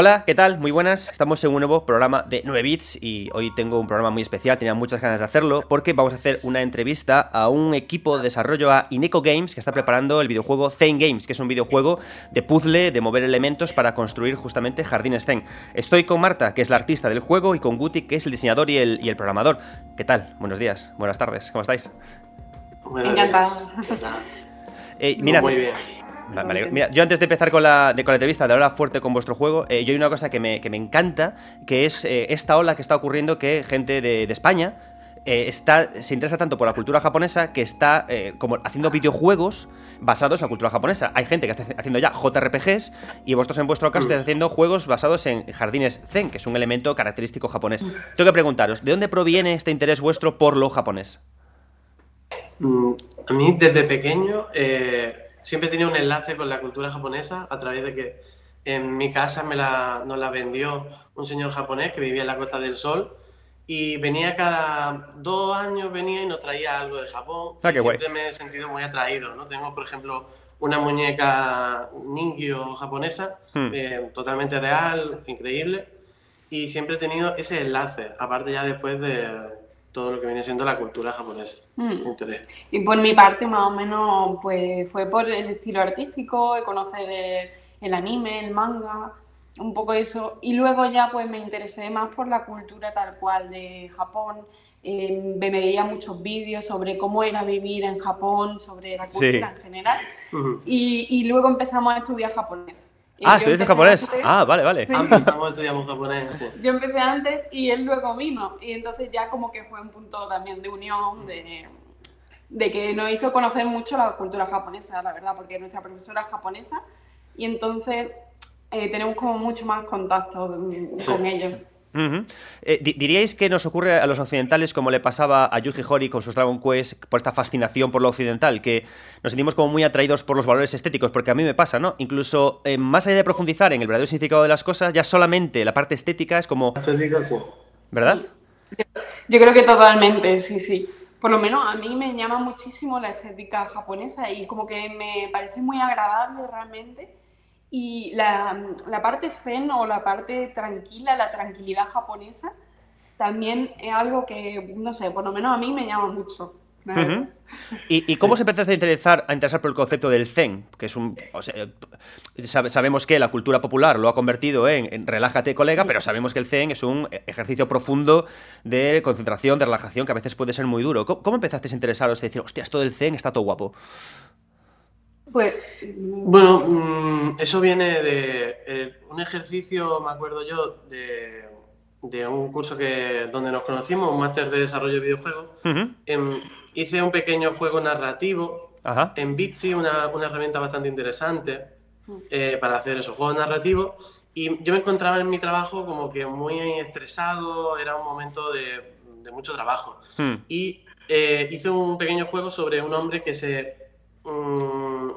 Hola, ¿qué tal? Muy buenas. Estamos en un nuevo programa de 9 bits y hoy tengo un programa muy especial, tenía muchas ganas de hacerlo porque vamos a hacer una entrevista a un equipo de desarrollo a Ineco Games que está preparando el videojuego Zen Games, que es un videojuego de puzzle, de mover elementos para construir justamente jardines Zen. Estoy con Marta, que es la artista del juego, y con Guti, que es el diseñador y el, y el programador. ¿Qué tal? Buenos días, buenas tardes, ¿cómo estáis? Encantada. Eh, mirad, Muy bien. Va- vale. Mira, yo antes de empezar con la, entrevista, de hablar fuerte con vuestro juego, eh, yo hay una cosa que me, encanta, que es eh, esta ola que está ocurriendo que gente de, España eh, está, se interesa tanto por la cultura japonesa que está como haciendo videojuegos basados en la cultura japonesa. Hay gente que está haciendo ya JRPGs y vosotros en vuestro caso estáis haciendo juegos basados en jardines zen, que es un elemento característico japonés. Tengo que preguntaros, ¿de dónde proviene este interés vuestro por lo japonés? Mm, A mí desde pequeño eh, siempre he tenido un enlace con la cultura japonesa a través de que en mi casa me la, nos la vendió un señor japonés que vivía en la Costa del Sol y venía cada dos años venía y nos traía algo de Japón. Ah, y qué guay. siempre me he sentido muy atraído, ¿no? Tengo, por ejemplo, una muñeca ningyo japonesa, Hmm. eh, totalmente real, increíble, y siempre he tenido ese enlace, aparte ya después de todo lo que viene siendo la cultura japonesa. Mm. Interés. Y por mi parte, más o menos, pues fue por el estilo artístico, conocer el, el anime, el manga, un poco eso. Y luego ya pues me interesé más por la cultura tal cual de Japón. Eh, me veía muchos vídeos sobre cómo era vivir en Japón, sobre la Sí. cultura en general. Ujú. Y, y luego empezamos a estudiar japonés. Ah, estudiaste japonés. antes- Ah, vale, vale. Empezamos, estudiamos japonés, sí. Yo empecé antes y él luego vino. Y entonces ya como que fue un punto también de unión, de, de que nos hizo conocer mucho la cultura japonesa, la verdad, porque nuestra profesora es japonesa y entonces eh, tenemos como mucho más contacto Sí. con ellos. Eh, di- ¿Diríais que nos ocurre a los occidentales como le pasaba a Yuji Horii con sus Dragon Quest por esta fascinación por lo occidental? Que nos sentimos como muy atraídos por los valores estéticos, porque a mí me pasa, ¿no? Incluso eh, más allá de profundizar en el verdadero significado de las cosas, ya solamente la parte estética es como. ¿Verdad? Yo creo que totalmente, sí, sí. Por lo menos a mí me llama muchísimo la estética japonesa y como que me parece muy agradable realmente. Y la, la parte zen o la parte tranquila, la tranquilidad japonesa, también es algo que, no sé, por lo menos a mí me llama mucho. ¿Y, y cómo se empezaste a interesar, a interesar por el concepto del zen? Que es un. o sea, sabe- sabemos que la cultura popular lo ha convertido en, en relájate, colega, pero sabemos que el zen es un ejercicio profundo de concentración, de relajación, que a veces puede ser muy duro. ¿Cómo, cómo empezaste a interesaros? De decir, hostia, esto del zen está todo guapo. Pues, Bueno, mm, eso viene de eh, un ejercicio, me acuerdo yo, de, de un curso que donde nos conocimos, un máster de desarrollo de videojuegos. Em, hice un pequeño juego narrativo Ajá. en Bitsy, una, una herramienta bastante interesante Mm. eh, para hacer esos juegos narrativos. Y yo me encontraba en mi trabajo como que muy estresado, era un momento de, de mucho trabajo. Hmm. Y eh, hice un pequeño juego sobre un hombre que se, mm,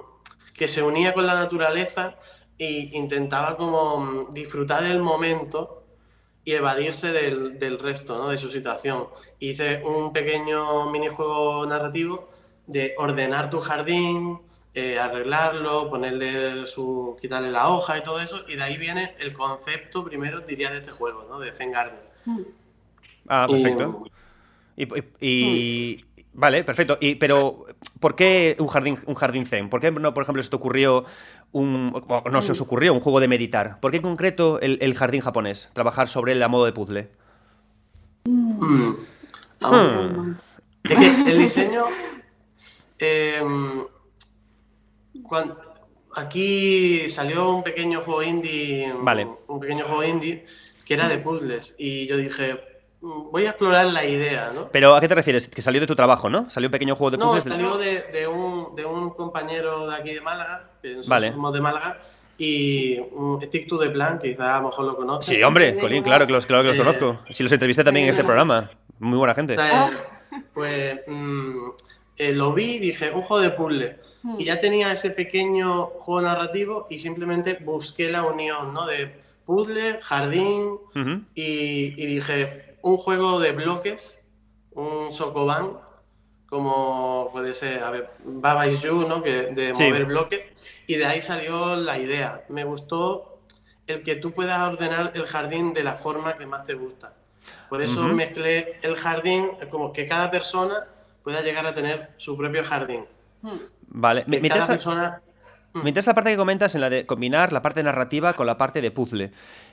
que se unía con la naturaleza e intentaba como mm, disfrutar del momento y evadirse del, del resto, ¿no? de su situación. Hice un pequeño minijuego narrativo de ordenar tu jardín, eh, arreglarlo, ponerle su, quitarle la hoja y todo eso, y de ahí viene el concepto primero, diría, de este juego, ¿no? de Zen Garden. mm. Ah, Y- perfecto. Y, y- y- Vale, perfecto. Y, pero, ¿por qué un jardín, un jardín zen? ¿Por qué no, por ejemplo, se te ocurrió un. o no se os ocurrió un juego de meditar? ¿Por qué en concreto el, el jardín japonés? Trabajar sobre él a modo de puzzle. Mm. Hmm. Es que el diseño. em, aquí salió un pequeño juego indie. Vale. Un pequeño juego indie que era de puzzles. Y yo dije, mm, voy a explorar la idea, ¿no? Pero, ¿a qué te refieres? Que salió de tu trabajo, ¿no? Salió un pequeño juego de No, puzzles. del- salió de, de un, de un compañero de aquí de Málaga, que nosotros Vale. somos de Málaga, y un Stick to the Plan, que quizás a lo mejor lo conoces. Sí, hombre, Colín, claro que los, claro que los Eh, conozco. Si los entrevisté también en este programa. Muy buena gente. Entonces, Pues mm, eh, lo vi y dije, un juego de puzzle. Mm. Y ya tenía ese pequeño juego narrativo y simplemente busqué la unión, ¿no? De puzzle, jardín y, y dije, un juego de bloques, un Sokoban, como puede ser, a ver, Baba is You, ¿no? Que, de Sí. mover bloques. Y de ahí salió la idea. Me gustó el que tú puedas ordenar el jardín de la forma que más te gusta. Por eso mezclé el jardín, como que cada persona pueda llegar a tener su propio jardín. Hmm. Vale, me, cada persona me interesa la parte que comentas en la de combinar la parte narrativa con la parte de puzzle.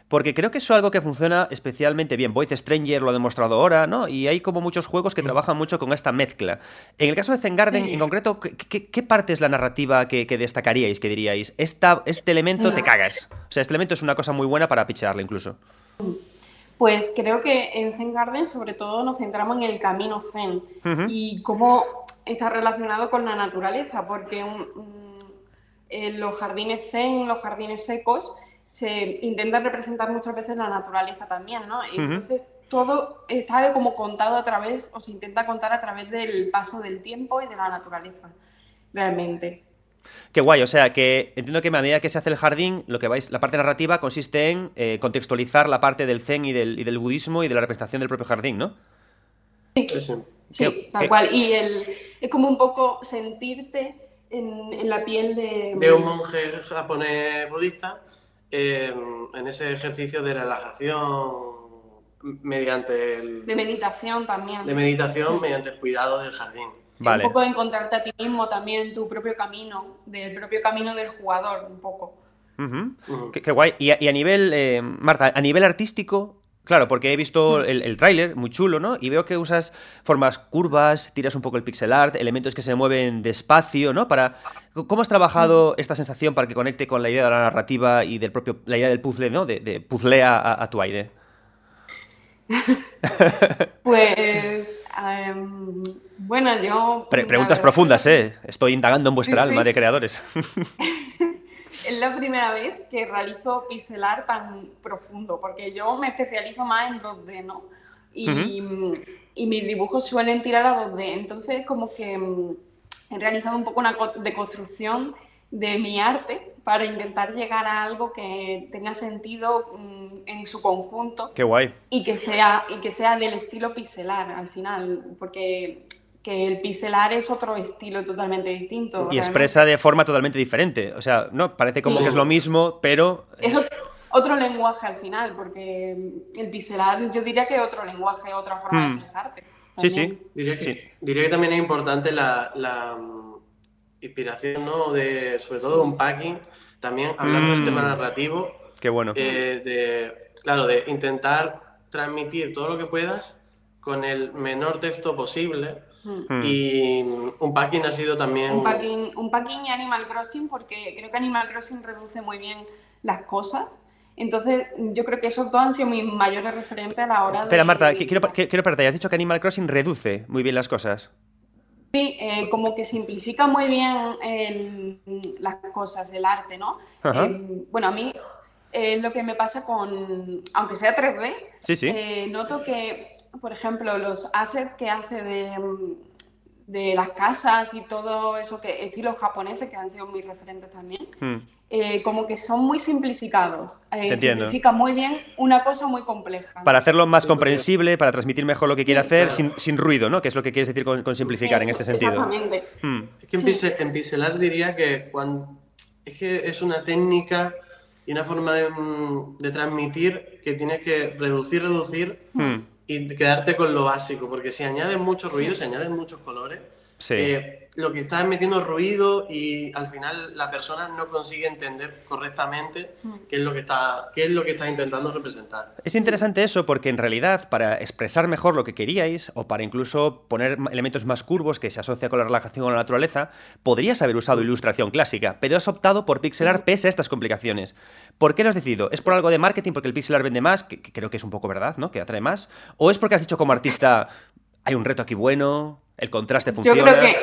Porque creo que eso es algo que funciona especialmente bien. Voice Stranger lo ha demostrado ahora, ¿no? Y hay como muchos juegos que trabajan mucho con esta mezcla. En el caso de Zen Garden, en concreto, ¿qué, parte es la narrativa que, destacaríais, que diríais? Esta, este elemento te cagas. O sea, este elemento es una cosa muy buena para pichearle incluso. Pues creo que en Zen Garden sobre todo nos centramos en el camino Zen y cómo está relacionado con la naturaleza, porque en los jardines Zen, los jardines secos, se intenta representar muchas veces la naturaleza también, ¿no? Y entonces todo está como contado a través, o se intenta contar a través del paso del tiempo y de la naturaleza, realmente. Qué guay, o sea que entiendo que a medida que se hace el jardín, lo que vais, la parte narrativa consiste en eh, contextualizar la parte del zen y del, y del, budismo y de la representación del propio jardín, ¿no? Sí, sí, tal cual. Y el, es como un poco sentirte en, la piel de... De un monje japonés budista eh, en ese ejercicio de relajación mediante el... De meditación también. De meditación mediante el cuidado del jardín. Un poco de encontrarte a ti mismo también, tu propio camino, del propio camino del jugador, un poco. qué, guay. Y a, nivel, eh, Marta, a nivel artístico, Claro, porque he visto el, el tráiler, muy chulo, ¿no? Y veo que usas formas curvas, tiras un poco el pixel art, elementos que se mueven despacio, ¿no? Para ¿Cómo has trabajado esta sensación para que conecte con la idea de la narrativa y del propio, la idea del puzzle, ¿no? De, de a tu aire. pues, em, bueno, yo... preguntas profundas, ¿eh? Estoy indagando en vuestra alma de creadores. es la primera vez que realizo pixelar tan profundo, porque yo me especializo más en 2D, ¿no? Y, y mis dibujos suelen tirar a 2D, entonces como que mm, he realizado un poco una deconstrucción de mi arte para intentar llegar a algo que tenga sentido mm, en su conjunto. Qué guay. Y que sea, y que sea del estilo pixelar al final, porque que el pixelar es otro estilo totalmente distinto. Y expresa de forma totalmente diferente. O sea, no, parece como que es lo mismo, pero... Es, otro lenguaje al final, porque el pixelar yo diría que es otro lenguaje, otra forma de hmm. expresarte. Sí, sí. Diría, que, también es importante la, mm, inspiración, ¿no? De, sobre todo un packing, también hablando del tema mm. narrativo. Qué bueno. Eh, de, claro, de intentar transmitir todo lo que puedas con el menor texto posible. Mm. Y un packing ha sido también... Un packing, un packing y Animal Crossing, porque creo que Animal Crossing reduce muy bien las cosas entonces, yo creo que esos dos han sido mis mayores referentes a la hora de... Espera, Marta, quiero, quiero preguntarte, has dicho que Animal Crossing reduce muy bien las cosas. Sí, eh, como que simplifica muy bien las cosas, el arte, ¿no? Eh, bueno, a mí eh, lo que me pasa con, aunque sea 3D, sí, sí. noto que, por ejemplo, los assets que hace de, de las casas y todo eso, que estilos japoneses que han sido mis referentes también, hmm. eh, como que son muy simplificados. Eh, simplifica muy bien una cosa muy compleja. Para hacerlo más comprensible, para transmitir mejor lo que quiere hacer sin, sin, ruido, ¿no? Que es lo que quieres decir con, simplificar en este sentido. Exactamente. Hmm. Es que en, pixelar diría que cuando, es que es una técnica y una forma de, mm, de transmitir que tienes que reducir, reducir. Hmm y quedarte con lo básico, porque si añades mucho ruido, si añades muchos colores, eh, lo que estás metiendo ruido y al final la persona no consigue entender correctamente mm. qué es lo que está qué es lo que estás intentando representar. Es interesante eso porque en realidad para expresar mejor lo que queríais o para incluso poner elementos más curvos que se asocia con la relajación con la naturaleza, podrías haber usado ilustración clásica, pero has optado por pixelar pese a estas complicaciones. ¿Por qué lo has decidido? ¿Es por algo de marketing porque el pixelar vende más, que, que creo que es un poco verdad, ¿no? Que atrae más, o es porque has dicho como artista hay un reto aquí bueno, el contraste funciona. Yo creo que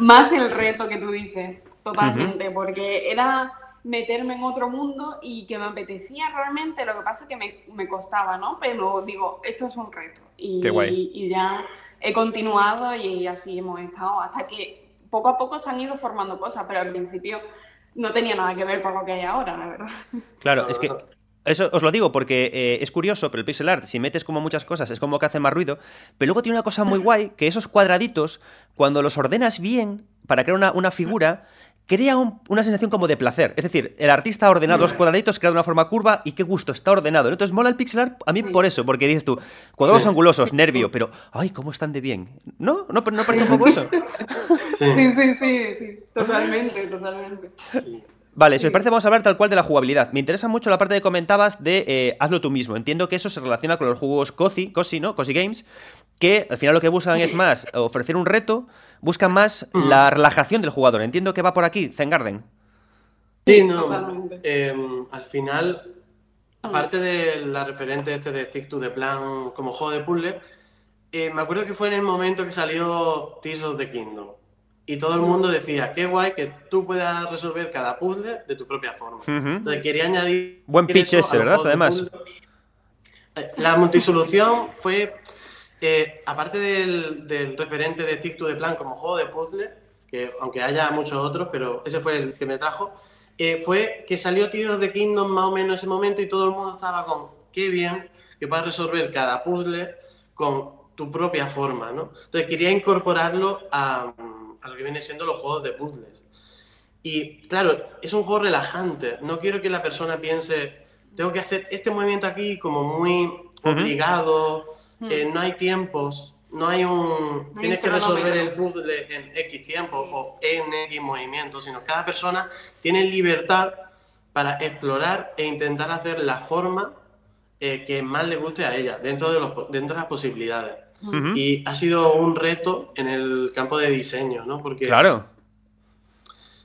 más el reto que tú dices, totalmente, porque era meterme en otro mundo y que me apetecía realmente, lo que pasa es que me, me costaba, ¿no? Pero digo, esto es un reto. Y, y, ya he continuado y así hemos estado hasta que poco a poco se han ido formando cosas, pero al principio no tenía nada que ver con lo que hay ahora, la verdad. Claro, es que eso os lo digo porque eh, es curioso, pero el pixel art, si metes como muchas cosas, es como que hace más ruido. Pero luego tiene una cosa muy guay, que esos cuadraditos, cuando los ordenas bien para crear una, una figura, crea una sensación como de placer. Es decir, el artista ha ordenado los cuadraditos, crea de una forma curva y qué gusto, está ordenado. Entonces mola el pixel art a mí por eso, porque dices tú, cuadrados angulosos, nervio, pero ¡ay, cómo están de bien! ¿No? ¿No, no parece un poco eso? Sí, sí, sí, sí, totalmente, totalmente. Vale, si os parece, vamos a hablar tal cual de la jugabilidad. Me interesa mucho la parte que comentabas de eh, hazlo tú mismo. Entiendo que eso se relaciona con los juegos Cozy, Cozy, ¿no? Cozy Games, que al final lo que buscan es más ofrecer un reto, buscan más mm. la relajación del jugador. Entiendo que va por aquí, Zen Garden. Sí, no. Em, al final, aparte de la referente este de Stick to the Plan como juego de puzzle, eh, me acuerdo que fue en el momento que salió Tears of the Kingdom. Y todo el mundo decía, qué guay que tú puedas resolver cada puzzle de tu propia forma. Entonces quería añadir... Buen pitch ese, ¿verdad? Además. Eh, la multisolución fue, eh, aparte del, referente de Stick to the Plan como juego de puzzle, que aunque haya muchos otros, pero ese fue el que me trajo, eh, fue que salió Tears de Kingdom más o menos en ese momento y todo el mundo estaba con, qué bien que puedas resolver cada puzzle con tu propia forma, ¿no? Entonces quería incorporarlo a a lo que viene siendo los juegos de puzzles. Y claro, es un juego relajante. No quiero que la persona piense, tengo que hacer este movimiento aquí como muy obligado, eh, no hay tiempos, no hay un... tienes que resolver el puzzle en X tiempo o en X movimiento, sino cada persona tiene libertad para explorar e intentar hacer la forma eh, que más le guste a ella, dentro de, los, dentro de las posibilidades. Y ha sido un reto en el campo de diseño, ¿no? Porque claro.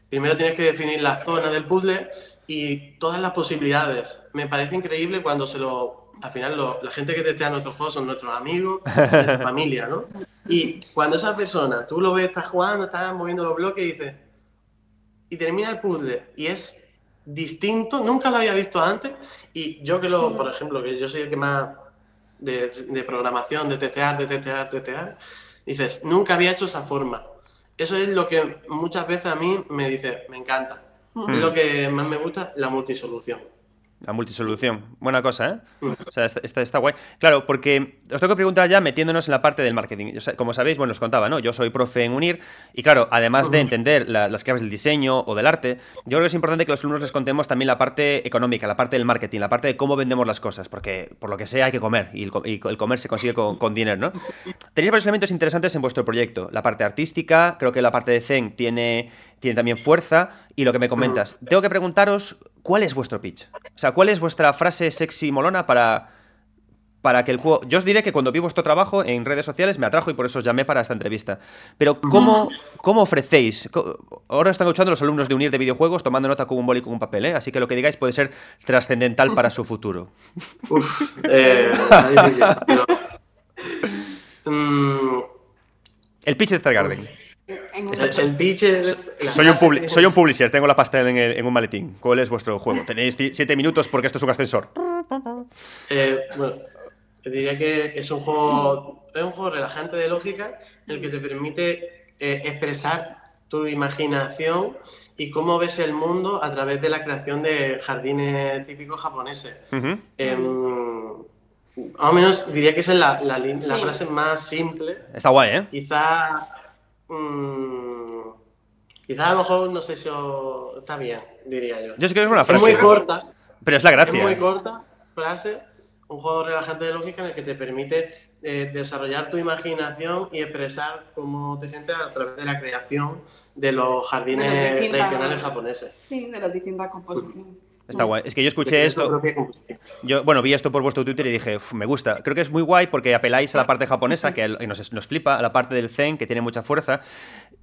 primero tienes que definir la zona del puzzle y todas las posibilidades. Me parece increíble cuando se lo... Al final la gente que testea nuestros juegos son nuestros amigos, nuestra familia, ¿no? Y cuando esa persona, tú lo ves, estás jugando, estás moviendo los bloques y dices... Y termina el puzzle y es distinto, nunca lo había visto antes y yo que lo, por ejemplo, que yo soy el que más de, programación, de testear, de testear, de testear, dices, nunca había hecho esa forma. Eso es lo que muchas veces a mí me dice, me encanta. Es lo que más me gusta, la multisolución. La multisolución. Buena cosa, ¿eh? O sea, está, está, guay. Claro, porque os tengo que preguntar ya metiéndonos en la parte del marketing. como sabéis, bueno, os contaba, ¿no? Yo soy profe en UNIR y claro, además de entender las claves del diseño o del arte, yo creo que es importante que los alumnos les contemos también la parte económica, la parte del marketing, la parte de cómo vendemos las cosas, porque por lo que sea hay que comer y el, comer se consigue con, dinero, ¿no? Tenéis varios elementos interesantes en vuestro proyecto. La parte artística, creo que la parte de Zen tiene, tiene también fuerza y lo que me comentas. Tengo que preguntaros ¿cuál es vuestro pitch? O sea, ¿cuál es vuestra frase sexy molona para, para que el juego... Yo os diré que cuando vi vuestro trabajo en redes sociales me atrajo y por eso os llamé para esta entrevista. Pero ¿cómo, cómo ofrecéis? Ahora están escuchando los alumnos de Unir de videojuegos tomando nota con un boli y con un papel, ¿eh? Así que lo que digáis puede ser trascendental para su futuro. Eh, mm. el pitch de Garden. El pitch soy, un soy un publisher, tengo la pasta en, un maletín. ¿Cuál es vuestro juego? Tenéis siete minutos porque esto es un ascensor. Eh, bueno, te diría que es un juego, es un juego relajante de lógica, el que te permite eh, expresar tu imaginación y cómo ves el mundo a través de la creación de jardines típicos japoneses. Em, más o menos diría que esa es la, la, frase más simple. Está guay, ¿eh? Quizá Mmm, quizás a lo mejor no sé si está bien, diría yo. Yo sé que es una frase. Es muy corta. Pero es la gracia. Es muy corta frase, un juego relajante de lógica en el que te permite eh, desarrollar tu imaginación y expresar cómo te sientes a través de la creación de los jardines tradicionales japoneses. Sí, de las distintas composiciones. Está guay. Es que yo escuché esto. Yo, bueno, vi esto por vuestro Twitter y dije, me gusta. Creo que es muy guay porque apeláis a la parte japonesa, que nos, nos flipa, a la parte del zen, que tiene mucha fuerza,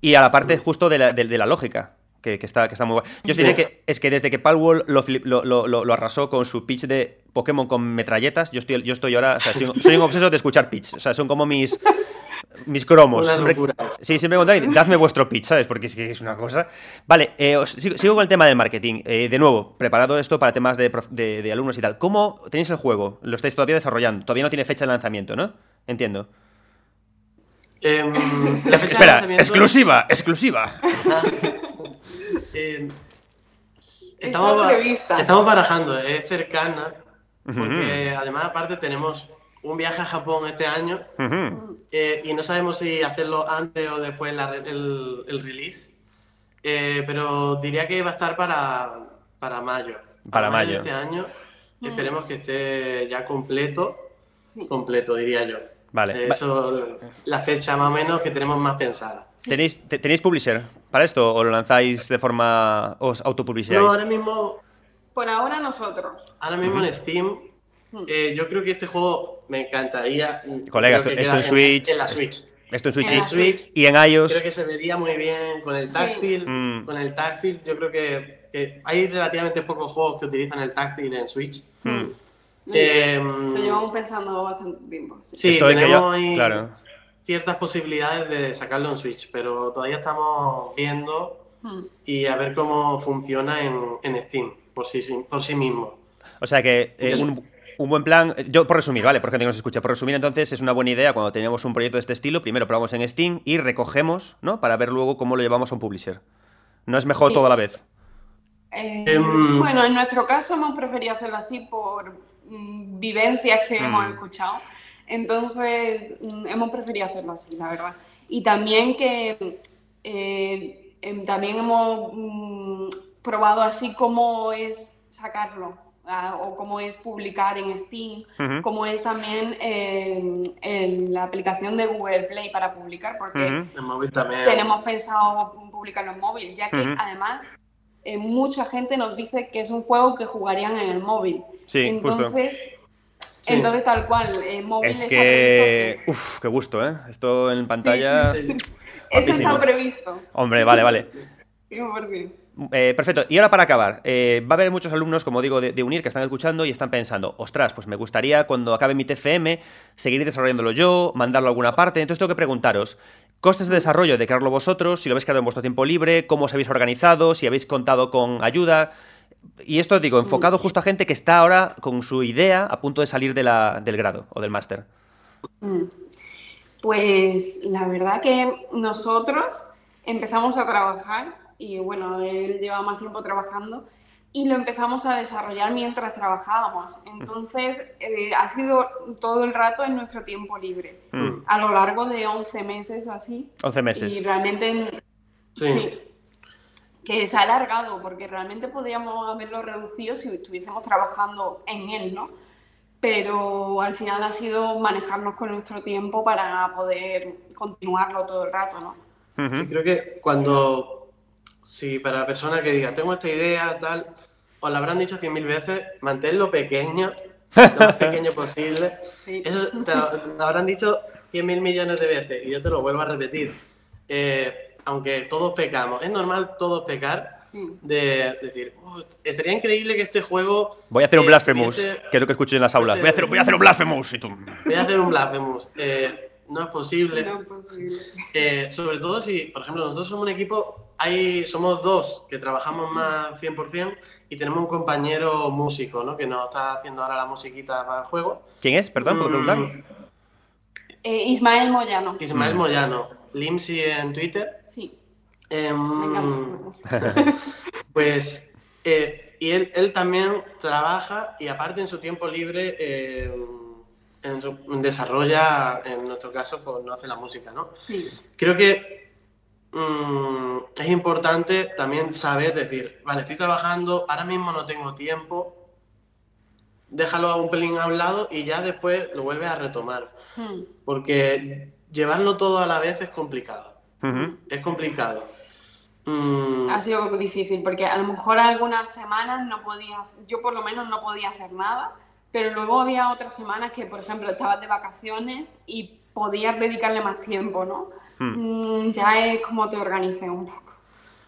y a la parte justo de la, de, la lógica. Que, está, que está muy guay. Yo os diré que es que desde que Palworld lo, lo, lo, arrasó con su pitch de Pokémon con metralletas, yo estoy, yo estoy ahora. O sea, soy, soy, un obseso de escuchar pitch. O sea, son como mis mis cromos. sí, siempre me dadme vuestro pitch, ¿sabes? Porque es que es una cosa. Vale, eh, sigo, con el tema del marketing. Eh, de nuevo, preparado esto para temas de, alumnos y tal. ¿Cómo tenéis el juego? Lo estáis todavía desarrollando. Todavía no tiene fecha de lanzamiento, ¿no? Entiendo. Em, espera, exclusiva, exclusiva. Em, estamos, estamos barajando, es cercana, porque además aparte tenemos un viaje a Japón este año eh, y no sabemos si hacerlo antes o después el, release. Eh, pero diría que va a estar para, para mayo. Para mayo. de este año. Mm. Esperemos que esté ya completo. Sí. Completo, diría yo. Vale. Eso, la fecha más o menos que tenemos más pensada. ¿Tenéis, te- ¿Tenéis publisher para esto o lo lanzáis de forma. os autopublicizáis? No, ahora mismo, Por ahora nosotros. ahora mismo en Steam. Eh, yo creo que este juego me encantaría. Colega, Creo esto, que esto en Switch. En la Switch. Esto en Switch, En Switch. y en iOS. Creo que se vería muy bien con el táctil. Mm. Con el táctil, yo creo que, que hay relativamente pocos juegos que utilizan el táctil en Switch. Mm. Lo, Eh, lo llevamos pensando bastante tiempo. sí. Sí, Esto de que tenemos ya- ahí Claro. ciertas posibilidades de sacarlo en Switch, pero todavía estamos viendo Mm. y a ver cómo funciona en, en Steam por sí, por sí mismo. O sea que eh, un, un buen plan, yo por resumir, ¿vale? Por gente que nos escucha, por resumir entonces es una buena idea cuando tenemos un proyecto de este estilo, primero probamos en Steam y recogemos, ¿no? Para ver luego cómo lo llevamos a un publisher. No es mejor Sí. todo a la vez. Eh, Em, bueno, en nuestro caso hemos preferido hacerlo así por mm, vivencias que Mm. hemos escuchado. Entonces, mm, hemos preferido hacerlo así, la verdad. Y también que eh, em, también hemos mm, probado así cómo es sacarlo ah, o cómo es publicar en Steam, Ujú. cómo es también eh, en la aplicación de Google Play para publicar, porque tenemos pensado publicarlo en móvil, ya que además eh, mucha gente nos dice que es un juego que jugarían en el móvil. Sí, justo. entonces, Sí. entonces tal cual, el móvil Es está que... previsto Uf, qué gusto, ¿eh? Esto en pantalla... Sí. Eso está previsto. Hombre, vale, vale. 100%. Eh, perfecto. Y ahora para acabar, eh, va a haber muchos alumnos, como digo, de, de UNIR que están escuchando y están pensando, ostras, pues me gustaría cuando acabe mi TFM seguir desarrollándolo yo, mandarlo a alguna parte. Entonces tengo que preguntaros, costes de desarrollo de crearlo vosotros, si lo habéis creado en vuestro tiempo libre, cómo os habéis organizado, si habéis contado con ayuda. Y esto, digo, enfocado justo a gente que está ahora con su idea a punto de salir de la- del grado o del máster. Mm. Pues la verdad que nosotros empezamos a trabajar y bueno, él lleva más tiempo trabajando y lo empezamos a desarrollar mientras trabajábamos. Entonces eh, ha sido todo el rato en nuestro tiempo libre, Mm, a lo largo de 11 meses o así. 11 meses. Y realmente Sí. sí, que se ha alargado porque realmente podríamos haberlo reducido si estuviésemos trabajando en él, ¿no? Pero al final ha sido manejarnos con nuestro tiempo para poder continuarlo todo el rato, ¿no? Sí, creo que cuando, si para la persona que diga, tengo esta idea, tal, os la habrán dicho cien mil veces, manténlo pequeño, lo más pequeño posible. Sí. Eso te lo, te lo habrán dicho cien mil millones de veces, y yo te lo vuelvo a repetir. Eh, aunque todos pecamos, es normal todos pecar, Sí. de decir, "Oh, sería increíble que este juego... Voy a hacer un eh, Blasphemous, que es lo que escucho en las aulas. Voy a hacer, voy a hacer un Blasphemous. Y tú... Voy a hacer un Blasphemous. Eh, no es posible. No es posible. Eh, sobre todo si, por ejemplo, nosotros somos un equipo, hay, somos dos que trabajamos más 100% y tenemos un compañero músico, ¿no? Que nos está haciendo ahora la musiquita para el juego. ¿Quién es? Perdón, ¿puedo Mm, preguntar? Eh, Ismael Moyano. Ismael Mm. Moyano, Limsi en Twitter. Sí, Em. Pues, eh, y él, él también trabaja y aparte en su tiempo libre eh, en su- desarrolla, en nuestro caso, pues no hace la música, ¿no? Sí, Creo que mm, es importante también saber decir, vale, estoy trabajando, ahora mismo no tengo tiempo, déjalo un pelín a un lado y ya después lo vuelves a retomar, Mm. porque llevarlo todo a la vez es complicado, es complicado. Mm, Ha sido difícil porque a lo mejor algunas semanas no podía, yo por lo menos no podía hacer nada, pero luego había otras semanas que, por ejemplo, estabas de vacaciones y podías dedicarle más tiempo, ¿no? Hmm, Mm, ya es como te organices un poco.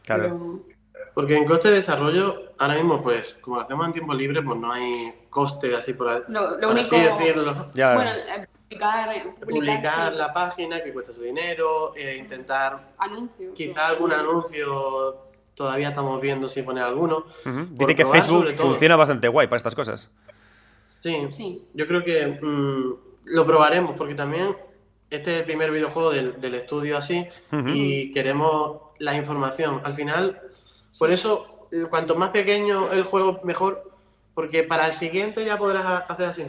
Claro. Pero- Porque en coste de desarrollo, ahora mismo, pues, como lo hacemos en tiempo libre, pues no hay coste así por, Lo, lo por único, así decirlo. Ya. bueno, eh, publicar, eh, Publicar sí, la página que cuesta su dinero, eh, intentar anuncios. quizá algún anuncio, todavía estamos viendo si poner alguno. Por Dice que Facebook funciona bastante guay para estas cosas. Sí, Sí, yo creo que mm, lo probaremos porque también este es el primer videojuego del, del estudio así y queremos la información. Al final, por eso, cuanto más pequeño el juego, mejor, porque para el siguiente ya podrás ha- hacer así.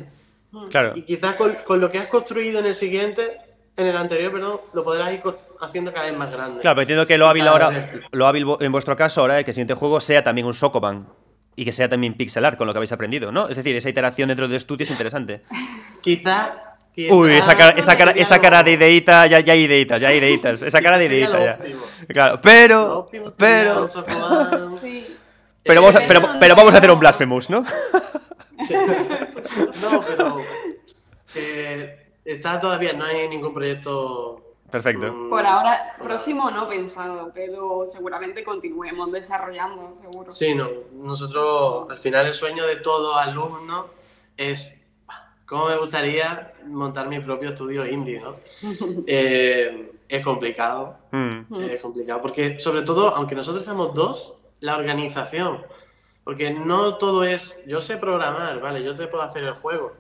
Mm. Claro. Y quizás con, con lo que has construido en el siguiente, en el anterior, perdón, lo podrás ir haciendo cada vez más grande. Claro, pero entiendo que lo hábil ahora, lo hábil en vuestro caso ahora es que el siguiente juego sea también un Sokoban y que sea también pixel art con lo que habéis aprendido, ¿no? Es decir, esa iteración dentro del estudio es interesante. Quizá Uy, esa cara, esa cara, esa cara de ideita, ya, ya hay ideitas, ya hay ideitas. Esa cara de ideita ya. Claro, pero. Pero. Pero vamos, a, pero, pero vamos a hacer un Blasphemous, ¿no? no, pero. Eh, está todavía, no hay ningún proyecto. Perfecto. Mm, Por ahora, próximo no pensado, pero seguramente continuemos desarrollando, seguro. Sí, no. Nosotros, al final, el sueño de todo alumno es ¿Cómo me gustaría montar mi propio estudio indie, no? Eh, es complicado, mm. es complicado, porque sobre todo, aunque nosotros seamos dos, la organización, porque no todo es, yo sé programar, vale, yo te puedo hacer el juego,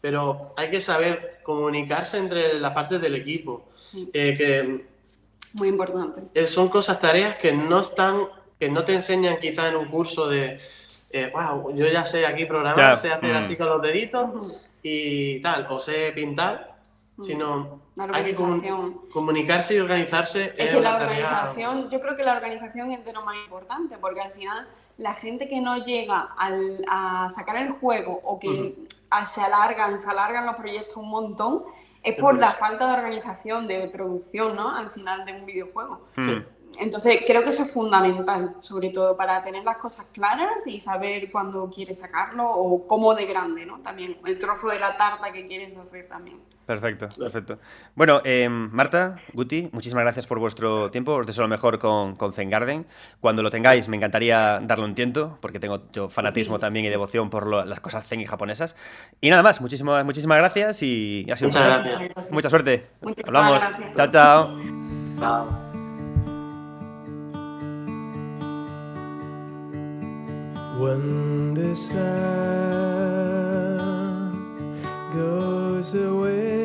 pero hay que saber comunicarse entre las partes del equipo, eh, que muy importante. Eh, son cosas, tareas que no están, que no te enseñan quizá en un curso de, wow, yo ya sé aquí programar, sé hacer mm. así con los deditos y tal, o sé pintar, mm. sino hay que comunicarse y organizarse. Es, que la organización, yo creo que la organización es de lo más importante, porque al final la gente que no llega a sacar el juego o que se alargan, se alargan los proyectos un montón, es por la falta de organización, de producción, ¿no? Al final de un videojuego. Mm. Entonces, creo que eso es fundamental, sobre todo para tener las cosas claras y saber cuándo quieres sacarlo o cómo de grande, ¿no? También, el trozo de la tarta que quieres hacer también. Perfecto, perfecto. Bueno, em, Marta, Guti, muchísimas gracias por vuestro tiempo. Os deseo lo mejor con, con Zen Garden. Cuando lo tengáis, me encantaría darle un tiento, porque tengo yo fanatismo también y devoción por las cosas zen y japonesas. Y nada más, muchísimas, muchísimas gracias y ha sido Muchas gracias. Mucha suerte. Hablamos. Chao, chao. Chao. When the sun goes away.